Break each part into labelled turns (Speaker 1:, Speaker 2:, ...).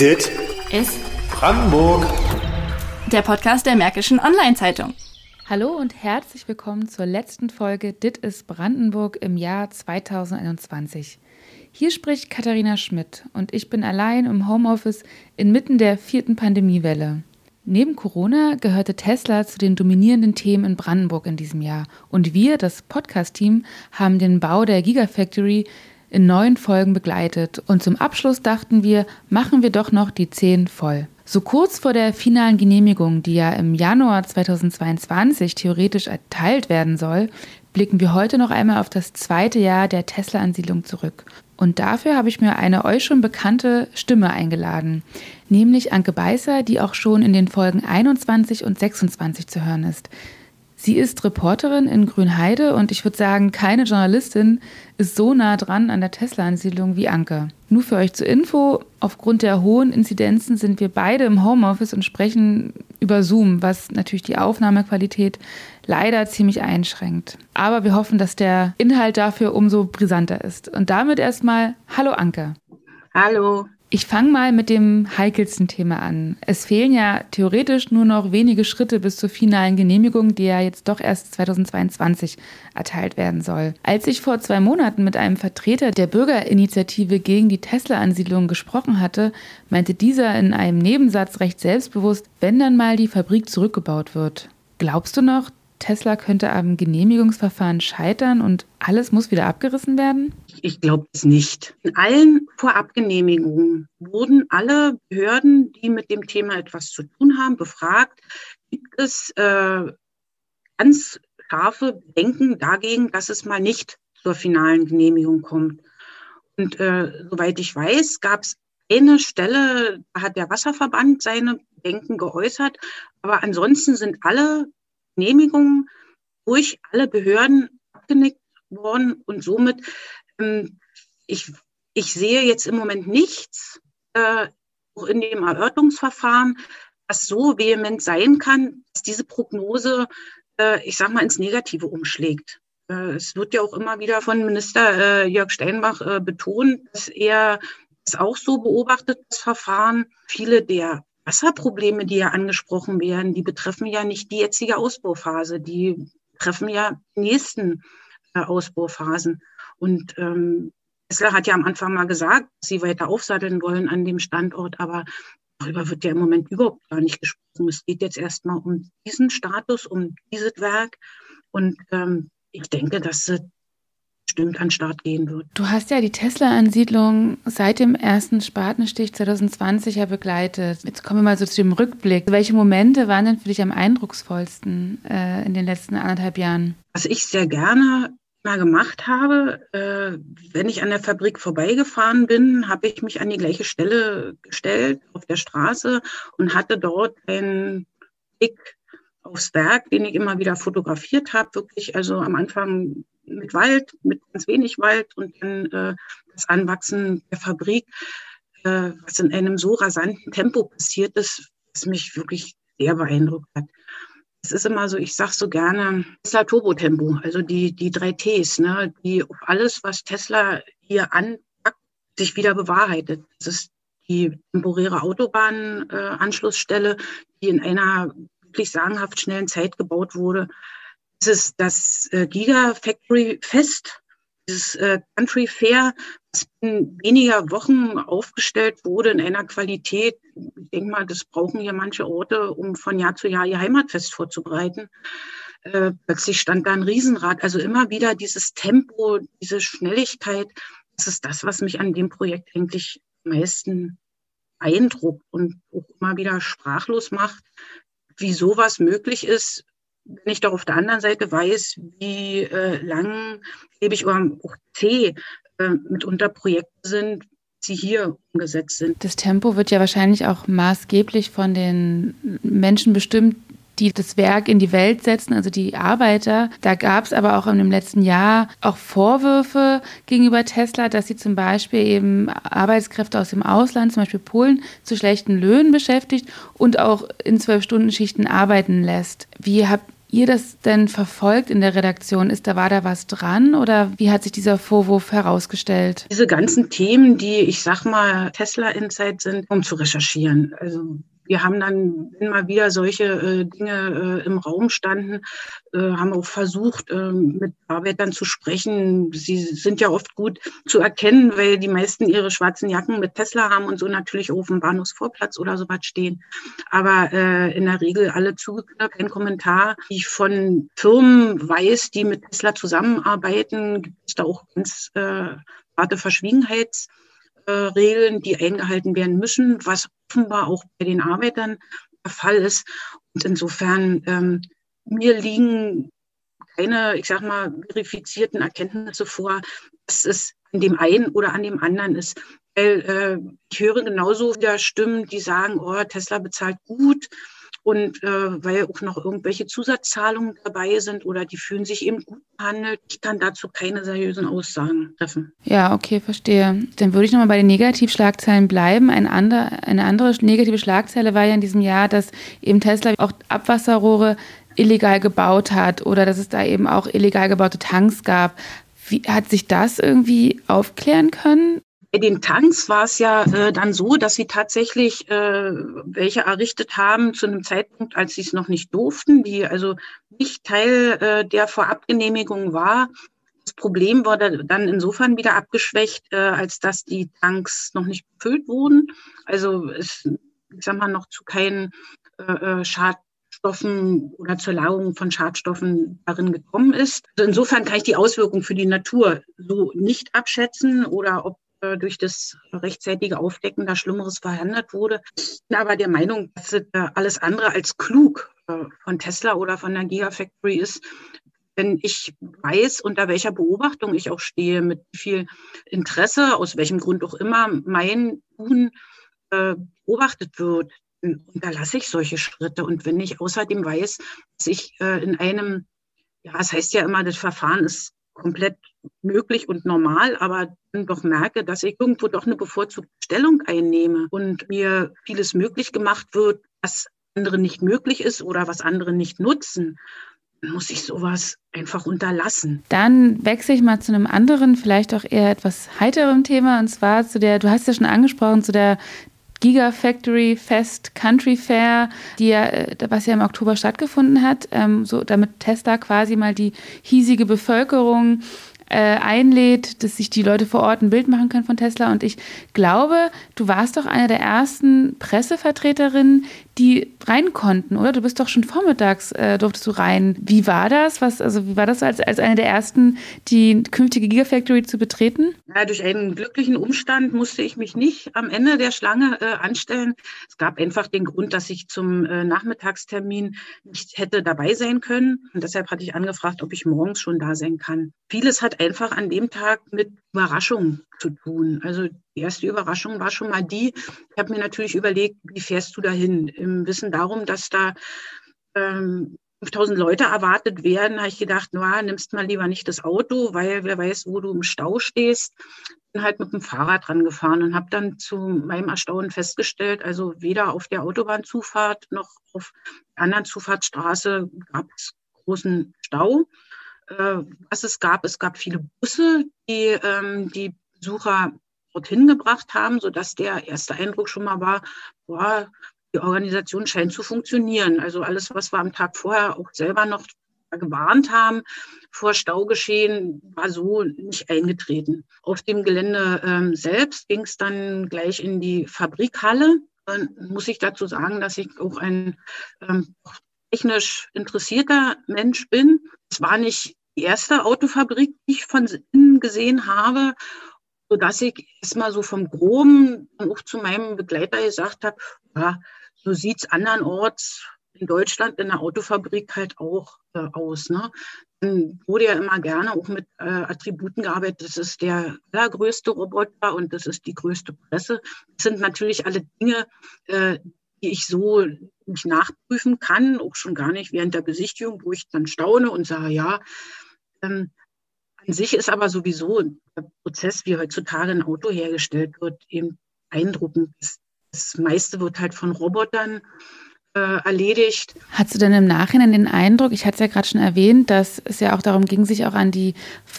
Speaker 1: Dit
Speaker 2: ist
Speaker 1: Brandenburg.
Speaker 2: der Podcast der Märkischen Online-Zeitung.
Speaker 3: Hallo und herzlich willkommen zur letzten Folge Dit ist Brandenburg im Jahr 2021. Hier spricht Katharina Schmidt und ich bin allein im Homeoffice inmitten der vierten Pandemiewelle. Neben Corona gehörte Tesla zu den dominierenden Themen in Brandenburg in diesem Jahr und wir, das Podcast-Team, haben den Bau der Gigafactory in neun Folgen begleitet und zum Abschluss dachten wir, machen wir doch noch die zehn voll. So kurz vor der finalen Genehmigung, die ja im Januar 2022 theoretisch erteilt werden soll, blicken wir heute noch einmal auf das zweite Jahr der Tesla-Ansiedlung zurück. Und dafür habe ich mir eine euch schon bekannte Stimme eingeladen, nämlich Anke Beißer, die auch schon in den Folgen 21 und 26 zu hören ist. Sie ist Reporterin in Grünheide und ich würde sagen, keine Journalistin ist so nah dran an der Tesla-Ansiedlung wie Anke. Nur für euch zur Info, aufgrund der hohen Inzidenzen sind wir beide im Homeoffice und sprechen über Zoom, was natürlich die Aufnahmequalität leider ziemlich einschränkt. Aber wir hoffen, dass der Inhalt dafür umso brisanter ist. Und damit erstmal Hallo Anke.
Speaker 4: Hallo.
Speaker 3: Ich fange mal mit dem heikelsten Thema an. Es fehlen ja theoretisch nur noch wenige Schritte bis zur finalen Genehmigung, die ja jetzt doch erst 2022 erteilt werden soll. Als ich vor zwei Monaten mit einem Vertreter der Bürgerinitiative gegen die Tesla-Ansiedlung gesprochen hatte, meinte dieser in einem Nebensatz recht selbstbewusst, wenn dann mal die Fabrik zurückgebaut wird. Glaubst du noch, Tesla könnte am Genehmigungsverfahren scheitern und alles muss wieder abgerissen werden?
Speaker 4: Ich glaube es nicht. In allen Vorabgenehmigungen wurden alle Behörden, die mit dem Thema etwas zu tun haben, befragt. Gibt es äh, ganz scharfe Bedenken dagegen, dass es mal nicht zur finalen Genehmigung kommt? Und äh, soweit ich weiß, gab es eine Stelle, da hat der Wasserverband seine Bedenken geäußert. Aber ansonsten sind alle Genehmigungen durch alle Behörden abgenickt worden und somit, ähm, ich, ich sehe jetzt im Moment nichts äh, in dem Erörterungsverfahren, was so vehement sein kann, dass diese Prognose, äh, ich sag mal, ins Negative umschlägt. Äh, es wird ja auch immer wieder von Minister äh, Jörg Steinbach äh, betont, dass er das auch so beobachtet, das Verfahren. Viele der Wasserprobleme, die ja angesprochen werden, die betreffen ja nicht die jetzige Ausbauphase, die betreffen ja die nächsten äh, Ausbauphasen. Und ähm, Tesla hat ja am Anfang mal gesagt, dass sie weiter aufsatteln wollen an dem Standort, aber darüber wird ja im Moment überhaupt gar nicht gesprochen. Es geht jetzt erstmal um diesen Status, um dieses Werk. Und ähm, ich denke, dass sie bestimmt an Start gehen wird.
Speaker 3: Du hast ja die Tesla-Ansiedlung seit dem ersten Spatenstich 2020 ja begleitet. Jetzt kommen wir mal so zu dem Rückblick. Welche Momente waren denn für dich am eindrucksvollsten äh, in den letzten anderthalb Jahren?
Speaker 4: Was ich sehr gerne mal gemacht habe, äh, wenn ich an der Fabrik vorbeigefahren bin, habe ich mich an die gleiche Stelle gestellt auf der Straße und hatte dort einen Blick aufs Werk, den ich immer wieder fotografiert habe. Wirklich, also am Anfang mit Wald, mit ganz wenig Wald und dann äh, das Anwachsen der Fabrik, äh, was in einem so rasanten Tempo passiert ist, was mich wirklich sehr beeindruckt hat. Es ist immer so, ich sage so gerne, Tesla Turbo-Tempo, also die, die drei Ts, ne, die auf alles, was Tesla hier anpackt, sich wieder bewahrheitet. Das ist die temporäre Autobahnanschlussstelle, äh, die in einer wirklich sagenhaft schnellen Zeit gebaut wurde. Es ist das äh, Gigafactory Fest, dieses äh, Country Fair, das in weniger Wochen aufgestellt wurde in einer Qualität. Ich denke mal, das brauchen hier manche Orte, um von Jahr zu Jahr ihr Heimatfest vorzubereiten. Äh, plötzlich stand da ein Riesenrad. Also immer wieder dieses Tempo, diese Schnelligkeit. Das ist das, was mich an dem Projekt eigentlich am meisten beeindruckt und auch immer wieder sprachlos macht, wie sowas möglich ist, wenn ich doch auf der anderen Seite weiß, wie äh, langlebig oder auch zäh äh, mitunter Projekte sind, die hier umgesetzt sind.
Speaker 3: Das Tempo wird ja wahrscheinlich auch maßgeblich von den Menschen bestimmt, die das Werk in die Welt setzen, also die Arbeiter. Da gab es aber auch in dem letzten Jahr auch Vorwürfe gegenüber Tesla, dass sie zum Beispiel eben Arbeitskräfte aus dem Ausland, zum Beispiel Polen, zu schlechten Löhnen beschäftigt und auch in zwölf Stunden Schichten arbeiten lässt. Wie habt ihr das denn verfolgt in der Redaktion? Ist da, war da was dran oder wie hat sich dieser Vorwurf herausgestellt?
Speaker 4: Diese ganzen Themen, die ich sag mal Tesla Insight sind, um zu recherchieren. Also wir haben dann, mal wieder solche äh, Dinge äh, im Raum standen, äh, haben auch versucht, äh, mit Arbeitern zu sprechen. Sie sind ja oft gut zu erkennen, weil die meisten ihre schwarzen Jacken mit Tesla haben und so natürlich auf dem Bahnhofsvorplatz oder sowas stehen. Aber äh, in der Regel alle zugeknöpft, kein Kommentar. Ich von Firmen weiß, die mit Tesla zusammenarbeiten, gibt es da auch ganz äh, harte Verschwiegenheits- Regeln, die eingehalten werden müssen, was offenbar auch bei den Arbeitern der Fall ist. Und insofern, ähm, mir liegen keine, ich sag mal, verifizierten Erkenntnisse vor, dass es an dem einen oder an dem anderen ist. Weil äh, ich höre genauso wieder Stimmen, die sagen, oh, Tesla bezahlt gut, und äh, weil auch noch irgendwelche Zusatzzahlungen dabei sind oder die fühlen sich eben gut behandelt, ich kann dazu keine seriösen Aussagen treffen.
Speaker 3: Ja, okay, verstehe. Dann würde ich nochmal bei den Negativschlagzeilen bleiben. Ein ander, eine andere negative Schlagzeile war ja in diesem Jahr, dass eben Tesla auch Abwasserrohre illegal gebaut hat oder dass es da eben auch illegal gebaute Tanks gab. Wie hat sich das irgendwie aufklären können?
Speaker 4: Bei den Tanks war es ja äh, dann so, dass sie tatsächlich äh, welche errichtet haben zu einem Zeitpunkt, als sie es noch nicht durften, die also nicht Teil äh, der Vorabgenehmigung war. Das Problem wurde dann insofern wieder abgeschwächt, äh, als dass die Tanks noch nicht befüllt wurden. Also es, ich sag mal, noch zu keinen äh, äh Schadstoffen oder zur Lagerung von Schadstoffen darin gekommen ist. Also insofern kann ich die Auswirkungen für die Natur so nicht abschätzen oder ob durch das rechtzeitige Aufdecken da Schlimmeres verhindert wurde. Ich bin aber der Meinung, dass es alles andere als klug äh, von Tesla oder von der Gigafactory ist, wenn ich weiß, unter welcher Beobachtung ich auch stehe, mit viel Interesse, aus welchem Grund auch immer, mein Tun äh, beobachtet wird, unterlasse ich solche Schritte. Und wenn ich außerdem weiß, dass ich äh, in einem, ja, es heißt ja immer, das Verfahren ist komplett möglich und normal, aber dann doch merke, dass ich irgendwo doch eine bevorzugte Stellung einnehme und mir vieles möglich gemacht wird, was anderen nicht möglich ist oder was andere nicht nutzen, muss ich sowas einfach unterlassen.
Speaker 3: Dann wechsle ich mal zu einem anderen, vielleicht auch eher etwas heiterem Thema, und zwar zu der, du hast ja schon angesprochen, zu der Gigafactory Fest Country Fair, die ja, äh, was ja im Oktober stattgefunden hat, ähm, so damit Tesla quasi mal die hiesige Bevölkerung einlädt, dass sich die Leute vor Ort ein Bild machen können von Tesla. Und ich glaube, du warst doch eine der ersten Pressevertreterinnen, die rein konnten, oder? Du bist doch schon vormittags, äh, durftest du rein. Wie war das? Was, also wie war das als, als eine der ersten, die künftige Gigafactory zu betreten?
Speaker 4: Ja, durch einen glücklichen Umstand musste ich mich nicht am Ende der Schlange äh, anstellen. Es gab einfach den Grund, dass ich zum äh, Nachmittagstermin nicht hätte dabei sein können. Und deshalb hatte ich angefragt, ob ich morgens schon da sein kann. Vieles hat einfach an dem Tag mit Überraschung zu tun. Also die erste Überraschung war schon mal die, ich habe mir natürlich überlegt, wie fährst du dahin? Im Wissen darum, dass da ähm, 5000 Leute erwartet werden, habe ich gedacht, na, nimmst mal lieber nicht das Auto, weil wer weiß, wo du im Stau stehst. Bin halt mit dem Fahrrad dran gefahren und habe dann zu meinem Erstaunen festgestellt, also weder auf der Autobahnzufahrt noch auf der anderen Zufahrtsstraße gab es großen Stau. Äh, was es gab, es gab viele Busse, die ähm, die Besucher dorthin gebracht haben, sodass der erste Eindruck schon mal war, boah, die Organisation scheint zu funktionieren. Also alles, was wir am Tag vorher auch selber noch gewarnt haben vor Staugeschehen, war so nicht eingetreten. Auf dem Gelände ähm, selbst ging es dann gleich in die Fabrikhalle. Dann muss ich dazu sagen, dass ich auch ein ähm, technisch interessierter Mensch bin. Es war nicht die erste Autofabrik, die ich von innen gesehen habe, sodass ich erstmal so vom Groben auch zu meinem Begleiter gesagt habe, ja, so sieht es andernorts in Deutschland in der Autofabrik halt auch äh, aus. Ne? Dann wurde ja immer gerne auch mit äh, Attributen gearbeitet. Das ist der allergrößte Roboter und das ist die größte Presse. Das sind natürlich alle Dinge, äh, die ich so nicht nachprüfen kann, auch schon gar nicht während der Besichtigung, wo ich dann staune und sage, ja, ähm, an sich ist aber sowieso der Prozess, wie heutzutage ein Auto hergestellt wird, eben beeindruckend. Das, das meiste wird halt von Robotern äh, erledigt.
Speaker 3: Hast du denn im Nachhinein den Eindruck, ich hatte es ja gerade schon erwähnt, dass es ja auch darum ging, sich auch an die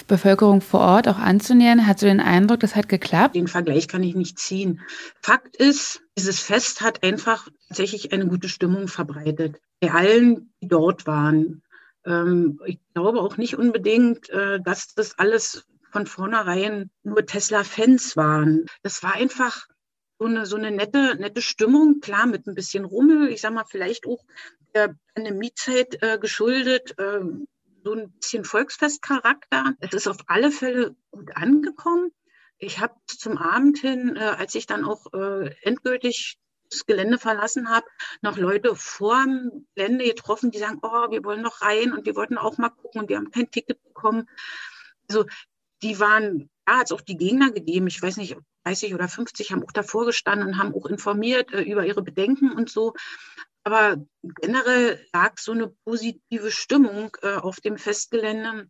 Speaker 3: Bevölkerung vor Ort auch anzunähern. Hast du den Eindruck, das hat geklappt?
Speaker 4: Den Vergleich kann ich nicht ziehen. Fakt ist, dieses Fest hat einfach tatsächlich eine gute Stimmung verbreitet. Bei allen, die dort waren. Ähm, ich glaube auch nicht unbedingt, äh, dass das alles von vornherein nur Tesla-Fans waren. Das war einfach so eine, so eine nette, nette Stimmung, klar, mit ein bisschen Rummel, ich sag mal, vielleicht auch der Pandemiezeit äh, geschuldet, äh, so ein bisschen Volksfestcharakter. Es ist auf alle Fälle gut angekommen. Ich habe zum Abend hin, äh, als ich dann auch endgültig das Gelände verlassen habe, noch Leute vor dem Gelände getroffen, die sagen, oh, wir wollen noch rein und wir wollten auch mal gucken und wir haben kein Ticket bekommen. Also die waren, ja, hat es auch die Gegner gegeben, ich weiß nicht, 30 oder 50 haben auch davor gestanden und haben auch informiert äh, über ihre Bedenken und so. Aber generell lag so eine positive Stimmung äh, auf dem Festgelände.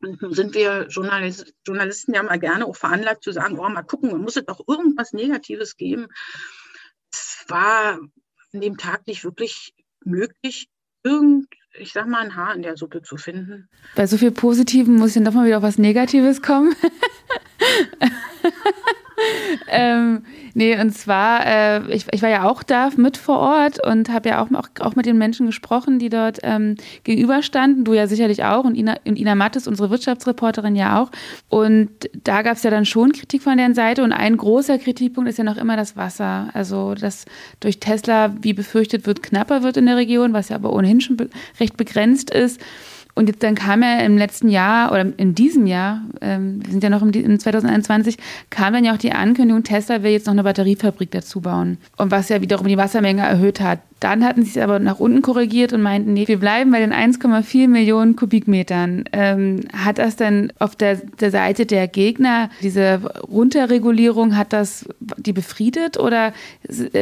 Speaker 4: Und nun sind wir Journalist, Journalisten ja mal gerne auch veranlagt zu sagen, oh, mal gucken, man muss es doch irgendwas Negatives geben. War an dem Tag nicht wirklich möglich, irgend, ich sag mal, ein Haar in der Suppe zu finden.
Speaker 3: Bei so viel Positiven muss dann doch mal wieder auf was Negatives kommen. ähm, nee, und zwar, äh, ich, ich war ja auch da mit vor Ort und habe ja auch, auch, auch mit den Menschen gesprochen, die dort ähm, gegenüberstanden. Du ja sicherlich auch und Ina, und Ina Mattes, unsere Wirtschaftsreporterin, ja auch. Und da gab es ja dann schon Kritik von deren Seite und ein großer Kritikpunkt ist ja noch immer das Wasser. Also, dass durch Tesla, wie befürchtet wird, knapper wird in der Region, was ja aber ohnehin schon be recht begrenzt ist. Und jetzt dann kam ja im letzten Jahr oder in diesem Jahr, ähm, wir sind ja noch im, in 2021, kam dann ja auch die Ankündigung, Tesla will jetzt noch eine Batteriefabrik dazu bauen. Und was ja wiederum die Wassermenge erhöht hat. Dann hatten sie es aber nach unten korrigiert und meinten, nee, wir bleiben bei den 1,4 Millionen Kubikmetern. Ähm, hat das denn auf der, der Seite der Gegner, diese Runterregulierung, hat das die befriedet oder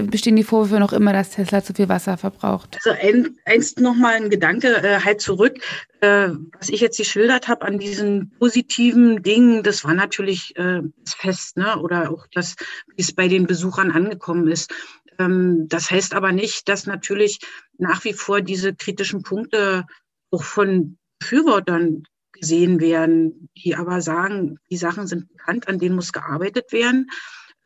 Speaker 3: bestehen die Vorwürfe noch immer, dass Tesla zu viel Wasser verbraucht?
Speaker 4: Also ein, einst nochmal ein Gedanke äh, halt zurück. Äh, was ich jetzt geschildert habe an diesen positiven Dingen, das war natürlich äh, das Fest, ne? oder auch das, wie es bei den Besuchern angekommen ist. Ähm, das heißt aber nicht, dass natürlich nach wie vor diese kritischen Punkte auch von Befürwortern gesehen werden, die aber sagen, die Sachen sind bekannt, an denen muss gearbeitet werden.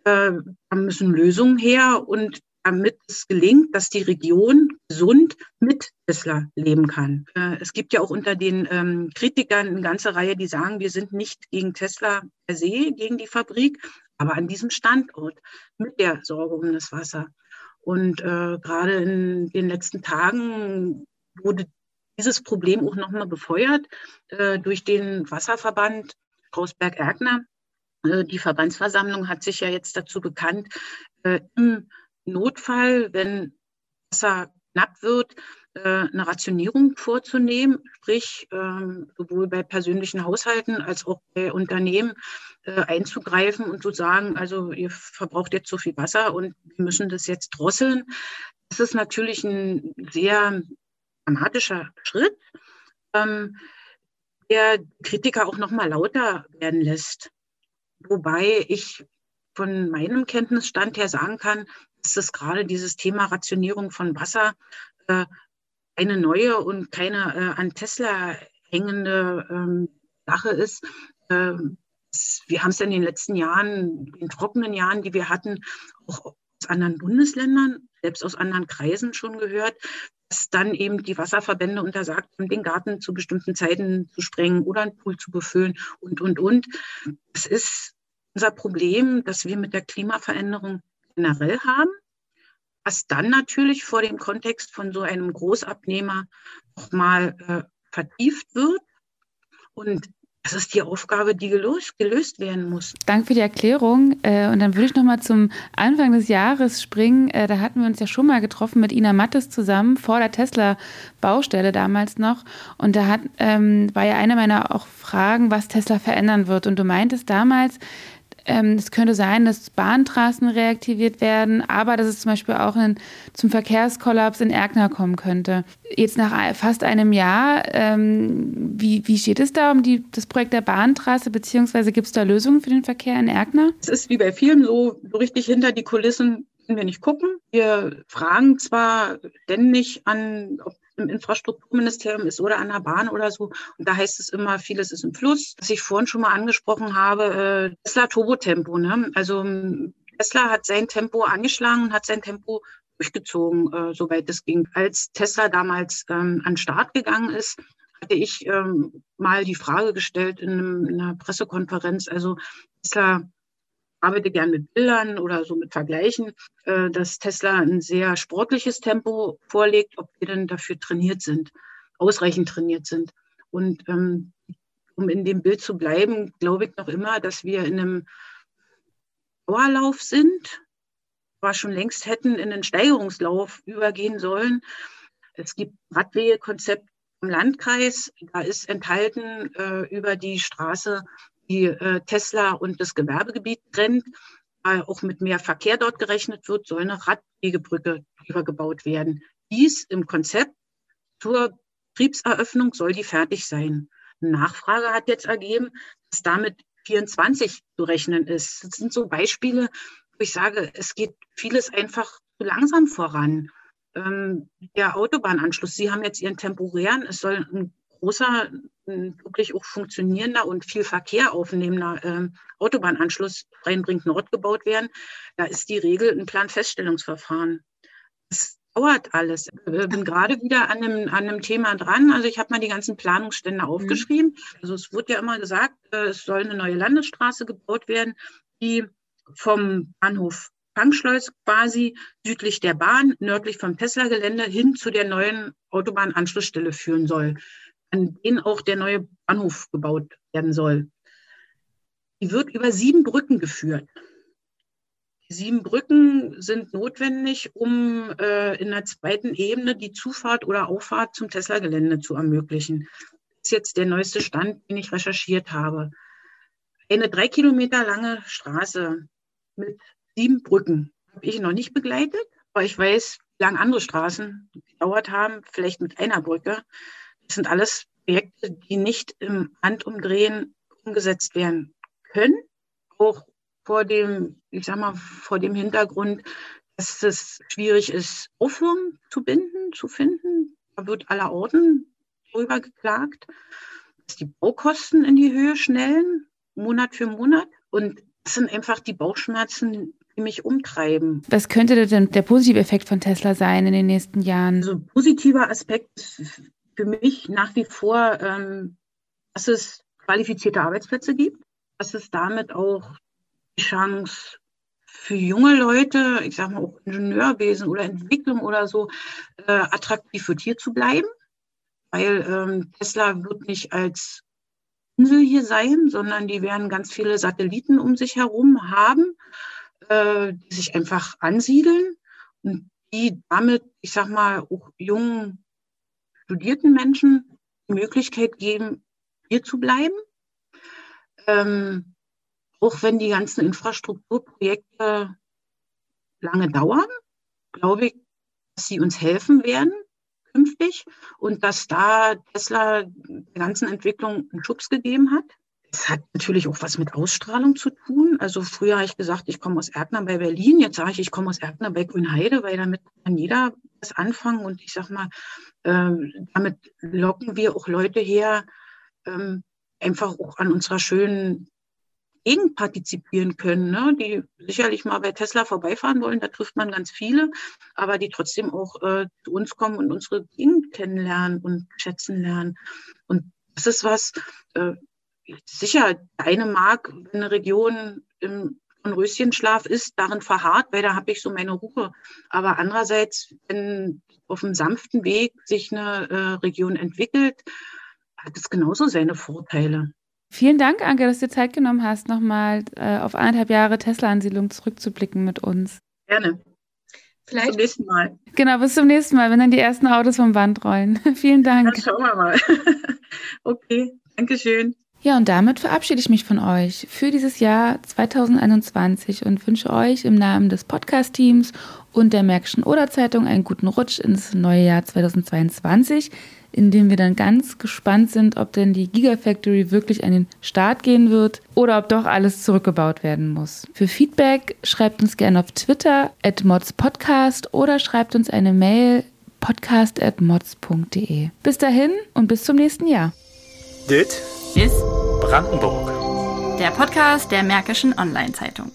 Speaker 4: Äh, da müssen Lösungen her und damit es gelingt, dass die Region gesund mit Tesla leben kann. Äh, es gibt ja auch unter den ähm, Kritikern eine ganze Reihe, die sagen, wir sind nicht gegen Tesla per se, gegen die Fabrik, aber an diesem Standort mit der Sorge um das Wasser. Und äh, gerade in den letzten Tagen wurde dieses Problem auch nochmal befeuert äh, durch den Wasserverband Krausberg-Erkner. Äh, die Verbandsversammlung hat sich ja jetzt dazu bekannt, äh, im Notfall, wenn Wasser knapp wird, äh, eine Rationierung vorzunehmen, sprich ähm, sowohl bei persönlichen Haushalten als auch bei Unternehmen äh, einzugreifen und zu sagen, also ihr verbraucht jetzt so viel Wasser und wir müssen das jetzt drosseln. Das ist natürlich ein sehr dramatischer Schritt, ähm, der Kritiker auch noch mal lauter werden lässt. Wobei ich von meinem Kenntnisstand her sagen kann, dass das gerade dieses Thema Rationierung von Wasser äh, eine neue und keine äh, an Tesla hängende ähm, Sache ist. Ähm, wir haben es in den letzten Jahren, in trockenen Jahren, die wir hatten, auch aus anderen Bundesländern, selbst aus anderen Kreisen schon gehört, dass dann eben die Wasserverbände untersagt haben, den Garten zu bestimmten Zeiten zu sprengen oder einen Pool zu befüllen und, und, und. Das ist unser Problem, das wir mit der Klimaveränderung generell haben was dann natürlich vor dem Kontext von so einem Großabnehmer nochmal äh, vertieft wird. Und das ist die Aufgabe, die gelöst, gelöst werden muss.
Speaker 3: Danke für die Erklärung. Äh, und dann würde ich noch mal zum Anfang des Jahres springen. Äh, da hatten wir uns ja schon mal getroffen mit Ina Mattes zusammen vor der Tesla-Baustelle damals noch. Und da hat, ähm, war ja eine meiner auch Fragen, was Tesla verändern wird. Und du meintest damals, ähm, es könnte sein, dass Bahntrassen reaktiviert werden, aber dass es zum Beispiel auch in, zum Verkehrskollaps in Erkner kommen könnte. Jetzt nach fast einem Jahr, ähm, wie, wie steht es da um die, das Projekt der Bahntrasse, beziehungsweise gibt es da Lösungen für den Verkehr in Erkner?
Speaker 4: Es ist wie bei vielen so, so richtig hinter die Kulissen können wir nicht gucken. Wir fragen zwar ständig an, ob im Infrastrukturministerium ist oder an der Bahn oder so. Und da heißt es immer, vieles ist im Fluss. Was ich vorhin schon mal angesprochen habe, äh, Tesla Turbotempo. Ne? Also Tesla hat sein Tempo angeschlagen und hat sein Tempo durchgezogen, äh, soweit es ging. Als Tesla damals ähm, an Start gegangen ist, hatte ich ähm, mal die Frage gestellt in, einem, in einer Pressekonferenz. Also Tesla arbeite gern mit Bildern oder so mit Vergleichen, äh, dass Tesla ein sehr sportliches Tempo vorlegt, ob wir denn dafür trainiert sind, ausreichend trainiert sind. Und ähm, um in dem Bild zu bleiben, glaube ich noch immer, dass wir in einem Dauerlauf sind, aber schon längst hätten in einen Steigerungslauf übergehen sollen. Es gibt Radwegekonzept im Landkreis, da ist enthalten äh, über die Straße die äh, Tesla und das Gewerbegebiet trennt, weil auch mit mehr Verkehr dort gerechnet wird, soll eine Radwegebrücke übergebaut werden. Dies im Konzept zur Betriebseröffnung soll die fertig sein. Nachfrage hat jetzt ergeben, dass damit 24 zu rechnen ist. Das sind so Beispiele, wo ich sage, es geht vieles einfach zu langsam voran. Ähm, der Autobahnanschluss, Sie haben jetzt Ihren temporären, es soll ein großer, wirklich auch funktionierender und viel Verkehr aufnehmender äh, Autobahnanschluss Rheinbrink Nord gebaut werden, da ist die Regel ein Planfeststellungsverfahren. Das dauert alles. Ich bin gerade wieder an einem, an einem Thema dran. Also ich habe mal die ganzen Planungsstände mhm. aufgeschrieben. Also es wurde ja immer gesagt, äh, es soll eine neue Landesstraße gebaut werden, die vom Bahnhof Fangschleus quasi südlich der Bahn, nördlich vom Tesla-Gelände hin zu der neuen Autobahnanschlussstelle führen soll an denen auch der neue Bahnhof gebaut werden soll. Die wird über sieben Brücken geführt. Die sieben Brücken sind notwendig, um äh, in der zweiten Ebene die Zufahrt oder Auffahrt zum Tesla-Gelände zu ermöglichen. Das ist jetzt der neueste Stand, den ich recherchiert habe. Eine drei Kilometer lange Straße mit sieben Brücken habe ich noch nicht begleitet, aber ich weiß, wie lange andere Straßen gedauert haben, vielleicht mit einer Brücke. Das sind alles Projekte, die nicht im Handumdrehen umgesetzt werden können. Auch vor dem, ich sag mal, vor dem Hintergrund, dass es schwierig ist, Aufhören zu binden, zu finden. Da wird aller Orten drüber geklagt, dass die Baukosten in die Höhe schnellen, Monat für Monat. Und das sind einfach die Bauchschmerzen, die mich umtreiben.
Speaker 3: Was könnte denn der positive Effekt von Tesla sein in den nächsten Jahren?
Speaker 4: Also positiver Aspekt für mich nach wie vor, ähm, dass es qualifizierte Arbeitsplätze gibt, dass es damit auch die Chance für junge Leute, ich sage mal auch Ingenieurwesen oder Entwicklung oder so, äh, attraktiv wird, hier zu bleiben. Weil ähm, Tesla wird nicht als Insel hier sein, sondern die werden ganz viele Satelliten um sich herum haben, äh, die sich einfach ansiedeln und die damit, ich sag mal, auch jungen studierten Menschen die Möglichkeit geben, hier zu bleiben. Ähm, auch wenn die ganzen Infrastrukturprojekte lange dauern, glaube ich, dass sie uns helfen werden künftig und dass da Tesla der ganzen Entwicklung einen Schubs gegeben hat. Es hat natürlich auch was mit Ausstrahlung zu tun. Also früher habe ich gesagt, ich komme aus Erkner bei Berlin. Jetzt sage ich, ich komme aus Erkner bei Grünheide, weil damit kann jeder was anfangen. Und ich sage mal, ähm, damit locken wir auch Leute her, ähm, einfach auch an unserer schönen Gegend partizipieren können, ne? die sicherlich mal bei Tesla vorbeifahren wollen, da trifft man ganz viele, aber die trotzdem auch äh, zu uns kommen und unsere Gegend kennenlernen und schätzen lernen. Und das ist was, äh, sicher, eine mag, wenn eine Region im Röschenschlaf ist, darin verharrt, weil da habe ich so meine Ruhe. Aber andererseits, wenn auf einem sanften Weg sich eine äh, Region entwickelt, hat es genauso seine Vorteile.
Speaker 3: Vielen Dank, Anke, dass du dir Zeit genommen hast, nochmal äh, auf anderthalb Jahre Tesla-Ansiedlung zurückzublicken mit uns.
Speaker 4: Gerne. Vielleicht. Bis zum nächsten Mal.
Speaker 3: Genau, bis zum nächsten Mal, wenn dann die ersten Autos vom Band rollen. Vielen Dank.
Speaker 4: Dann schauen wir mal. okay, Dankeschön.
Speaker 3: Ja, und damit verabschiede ich mich von euch für dieses Jahr 2021 und wünsche euch im Namen des Podcast-Teams und der Märkischen Oder-Zeitung einen guten Rutsch ins neue Jahr 2022 in dem wir dann ganz gespannt sind, ob denn die Gigafactory wirklich an den Start gehen wird oder ob doch alles zurückgebaut werden muss. Für Feedback schreibt uns gerne auf Twitter at modspodcast oder schreibt uns eine Mail podcast.mods.de. Bis dahin und bis zum nächsten Jahr.
Speaker 1: Dit
Speaker 2: Ist
Speaker 1: Brandenburg.
Speaker 2: der Podcast der Märkischen Online-Zeitung.